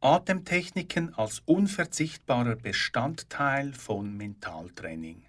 Atemtechniken als unverzichtbarer Bestandteil von Mentaltraining.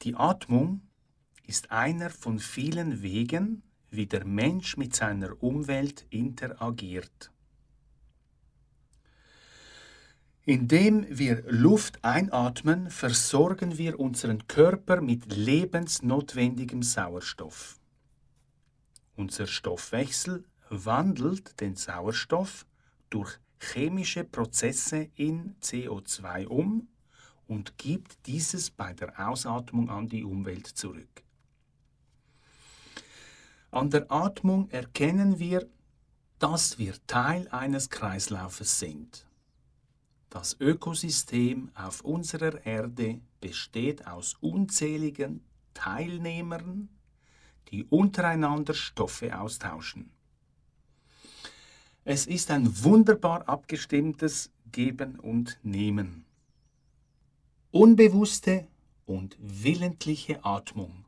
Die Atmung ist einer von vielen Wegen, wie der Mensch mit seiner Umwelt interagiert. Indem wir Luft einatmen, versorgen wir unseren Körper mit lebensnotwendigem Sauerstoff. Unser Stoffwechsel wandelt den Sauerstoff durch chemische Prozesse in CO2 um und gibt dieses bei der Ausatmung an die Umwelt zurück. An der Atmung erkennen wir, dass wir Teil eines Kreislaufes sind. Das Ökosystem auf unserer Erde besteht aus unzähligen Teilnehmern, die untereinander Stoffe austauschen. Es ist ein wunderbar abgestimmtes Geben und Nehmen. Unbewusste und willentliche Atmung.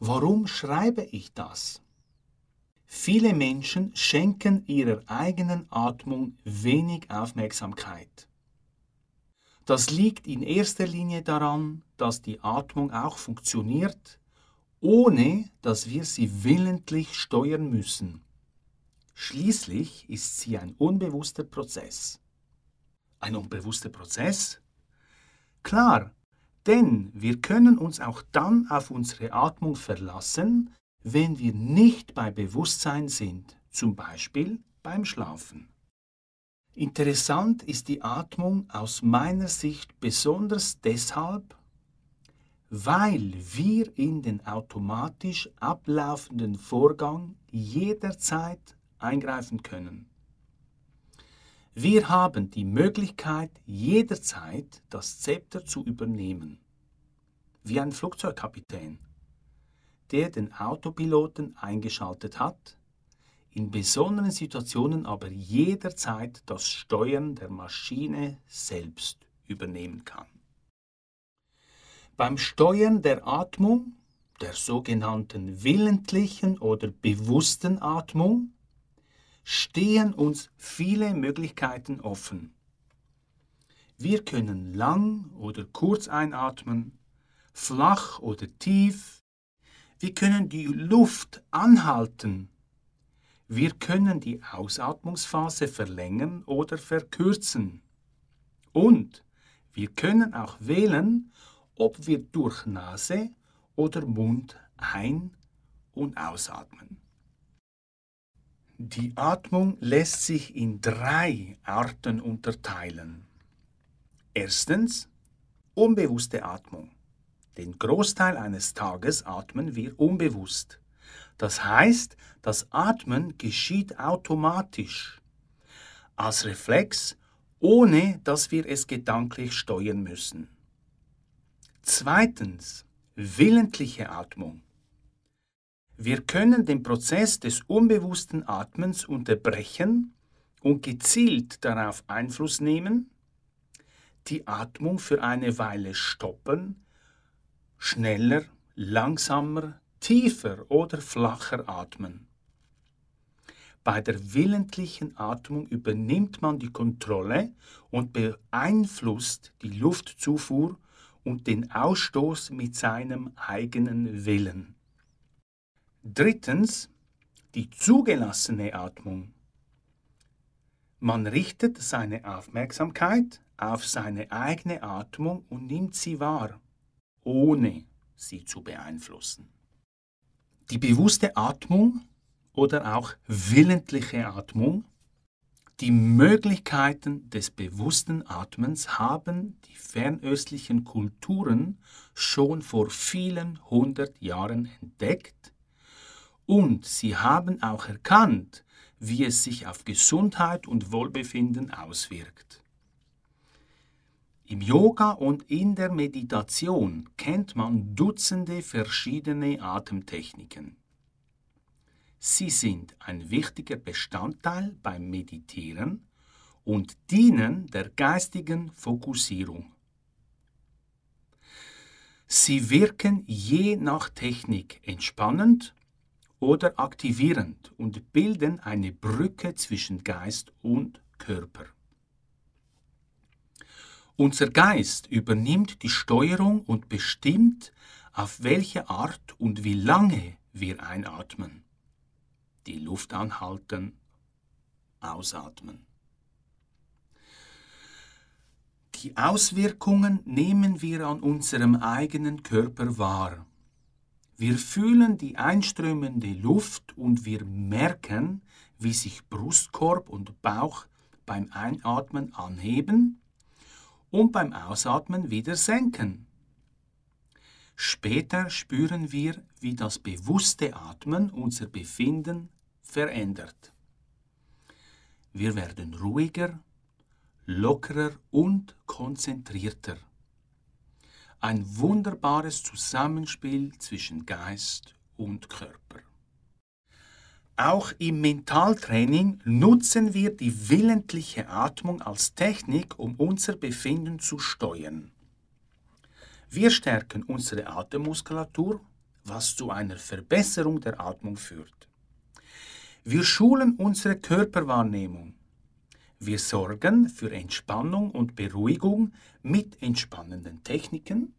Warum schreibe ich das? Viele Menschen schenken ihrer eigenen Atmung wenig Aufmerksamkeit. Das liegt in erster Linie daran, dass die Atmung auch funktioniert, ohne dass wir sie willentlich steuern müssen. Schließlich ist sie ein unbewusster Prozess. Ein unbewusster Prozess? Klar, denn wir können uns auch dann auf unsere Atmung verlassen, wenn wir nicht bei Bewusstsein sind, zum Beispiel beim Schlafen. Interessant ist die Atmung aus meiner Sicht besonders deshalb, weil wir in den automatisch ablaufenden Vorgang jederzeit eingreifen können. Wir haben die Möglichkeit, jederzeit das Zepter zu übernehmen, wie ein Flugzeugkapitän, der den Autopiloten eingeschaltet hat, in besonderen Situationen aber jederzeit das Steuern der Maschine selbst übernehmen kann. Beim Steuern der Atmung, der sogenannten willentlichen oder bewussten Atmung, stehen uns viele Möglichkeiten offen. Wir können lang oder kurz einatmen, flach oder tief. Wir können die Luft anhalten. Wir können die Ausatmungsphase verlängern oder verkürzen. Und wir können auch wählen, ob wir durch Nase oder Mund ein- und ausatmen. Die Atmung lässt sich in drei Arten unterteilen. Erstens unbewusste Atmung. Den Großteil eines Tages atmen wir unbewusst. Das heißt, das Atmen geschieht automatisch, als Reflex, ohne dass wir es gedanklich steuern müssen. Zweitens willentliche Atmung. Wir können den Prozess des unbewussten Atmens unterbrechen und gezielt darauf Einfluss nehmen, die Atmung für eine Weile stoppen, schneller, langsamer, tiefer oder flacher atmen. Bei der willentlichen Atmung übernimmt man die Kontrolle und beeinflusst die Luftzufuhr und den Ausstoß mit seinem eigenen Willen. Drittens die zugelassene Atmung. Man richtet seine Aufmerksamkeit auf seine eigene Atmung und nimmt sie wahr, ohne sie zu beeinflussen. Die bewusste Atmung oder auch willentliche Atmung, die Möglichkeiten des bewussten Atmens haben die fernöstlichen Kulturen schon vor vielen hundert Jahren entdeckt und sie haben auch erkannt, wie es sich auf Gesundheit und Wohlbefinden auswirkt. Im Yoga und in der Meditation kennt man Dutzende verschiedene Atemtechniken. Sie sind ein wichtiger Bestandteil beim Meditieren und dienen der geistigen Fokussierung. Sie wirken je nach Technik entspannend oder aktivierend und bilden eine Brücke zwischen Geist und Körper. Unser Geist übernimmt die Steuerung und bestimmt, auf welche Art und wie lange wir einatmen. Die Luft anhalten, ausatmen. Die Auswirkungen nehmen wir an unserem eigenen Körper wahr. Wir fühlen die einströmende Luft und wir merken, wie sich Brustkorb und Bauch beim Einatmen anheben und beim Ausatmen wieder senken. Später spüren wir, wie das bewusste Atmen unser Befinden verändert. Wir werden ruhiger, lockerer und konzentrierter. Ein wunderbares Zusammenspiel zwischen Geist und Körper. Auch im Mentaltraining nutzen wir die willentliche Atmung als Technik, um unser Befinden zu steuern. Wir stärken unsere Atemmuskulatur, was zu einer Verbesserung der Atmung führt. Wir schulen unsere Körperwahrnehmung. Wir sorgen für Entspannung und Beruhigung mit entspannenden Techniken.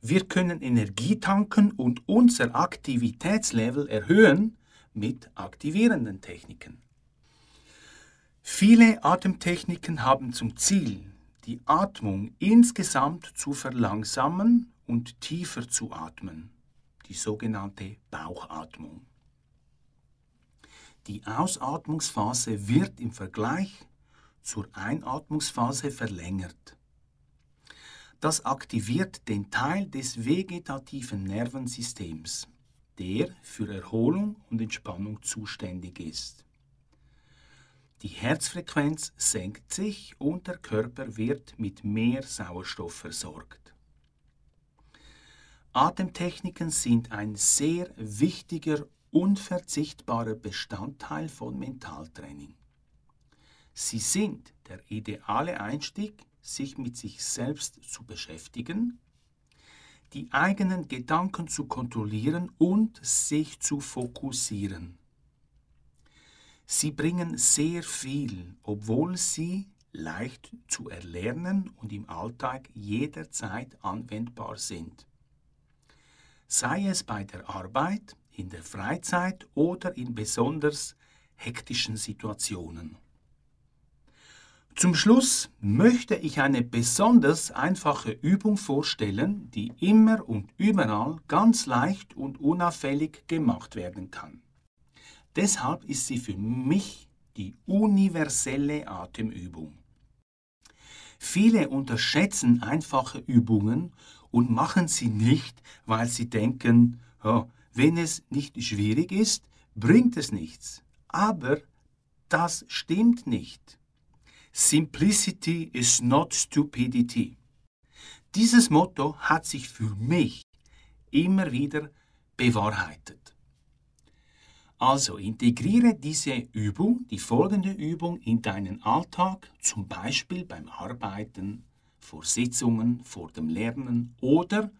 Wir können Energie tanken und unser Aktivitätslevel erhöhen mit aktivierenden Techniken. Viele Atemtechniken haben zum Ziel, die Atmung insgesamt zu verlangsamen und tiefer zu atmen, die sogenannte Bauchatmung. Die Ausatmungsphase wird im Vergleich zur Einatmungsphase verlängert. Das aktiviert den Teil des vegetativen Nervensystems, der für Erholung und Entspannung zuständig ist. Die Herzfrequenz senkt sich und der Körper wird mit mehr Sauerstoff versorgt. Atemtechniken sind ein sehr wichtiger, unverzichtbarer Bestandteil von Mentaltraining. Sie sind der ideale Einstieg, sich mit sich selbst zu beschäftigen die eigenen Gedanken zu kontrollieren und sich zu fokussieren. Sie bringen sehr viel, obwohl sie leicht zu erlernen und im Alltag jederzeit anwendbar sind. Sei es bei der Arbeit, in der Freizeit oder in besonders hektischen Situationen. Zum Schluss möchte ich eine besonders einfache Übung vorstellen, die immer und überall ganz leicht und unauffällig gemacht werden kann. Deshalb ist sie für mich die universelle Atemübung. Viele unterschätzen einfache Übungen und machen sie nicht, weil sie denken, oh, wenn es nicht schwierig ist, bringt es nichts. Aber das stimmt nicht. Simplicity is not stupidity. Dieses Motto hat sich für mich immer wieder bewahrheitet. Also integriere diese Übung, die folgende Übung, in deinen Alltag, zum Beispiel beim Arbeiten, vor Sitzungen, vor dem Lernen oder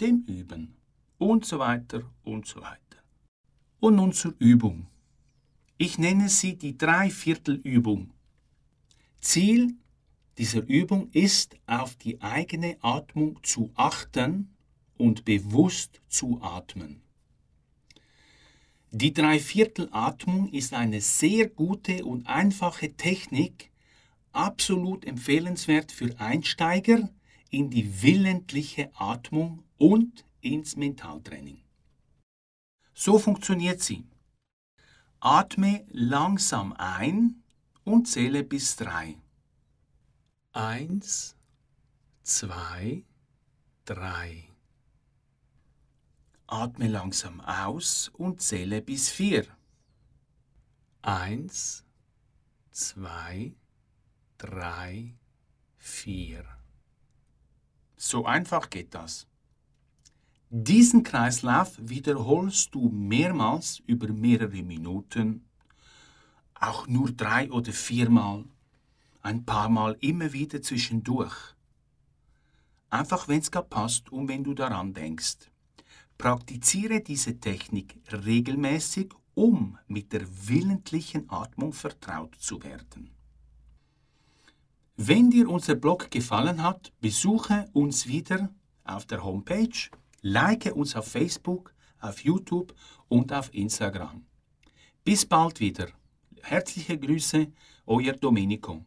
dem Üben und so weiter und so weiter. Und nun zur Übung. Ich nenne sie die Dreiviertelübung Ziel dieser Übung ist, auf die eigene Atmung zu achten und bewusst zu atmen. Die Dreiviertelatmung ist eine sehr gute und einfache Technik, absolut empfehlenswert für Einsteiger in die willentliche Atmung und ins Mentaltraining. So funktioniert sie. Atme langsam ein und zähle bis drei. Eins, zwei, drei. Atme langsam aus und zähle bis vier. Eins, zwei, drei, vier. So einfach geht das. Diesen Kreislauf wiederholst du mehrmals über mehrere Minuten auch nur drei oder viermal, ein paar Mal immer wieder zwischendurch. Einfach wenn es gerade passt und wenn du daran denkst. Praktiziere diese Technik regelmäßig, um mit der willentlichen Atmung vertraut zu werden. Wenn dir unser Blog gefallen hat, besuche uns wieder auf der Homepage, like uns auf Facebook, auf YouTube und auf Instagram. Bis bald wieder. Herzliche Grüße, euer Domenico.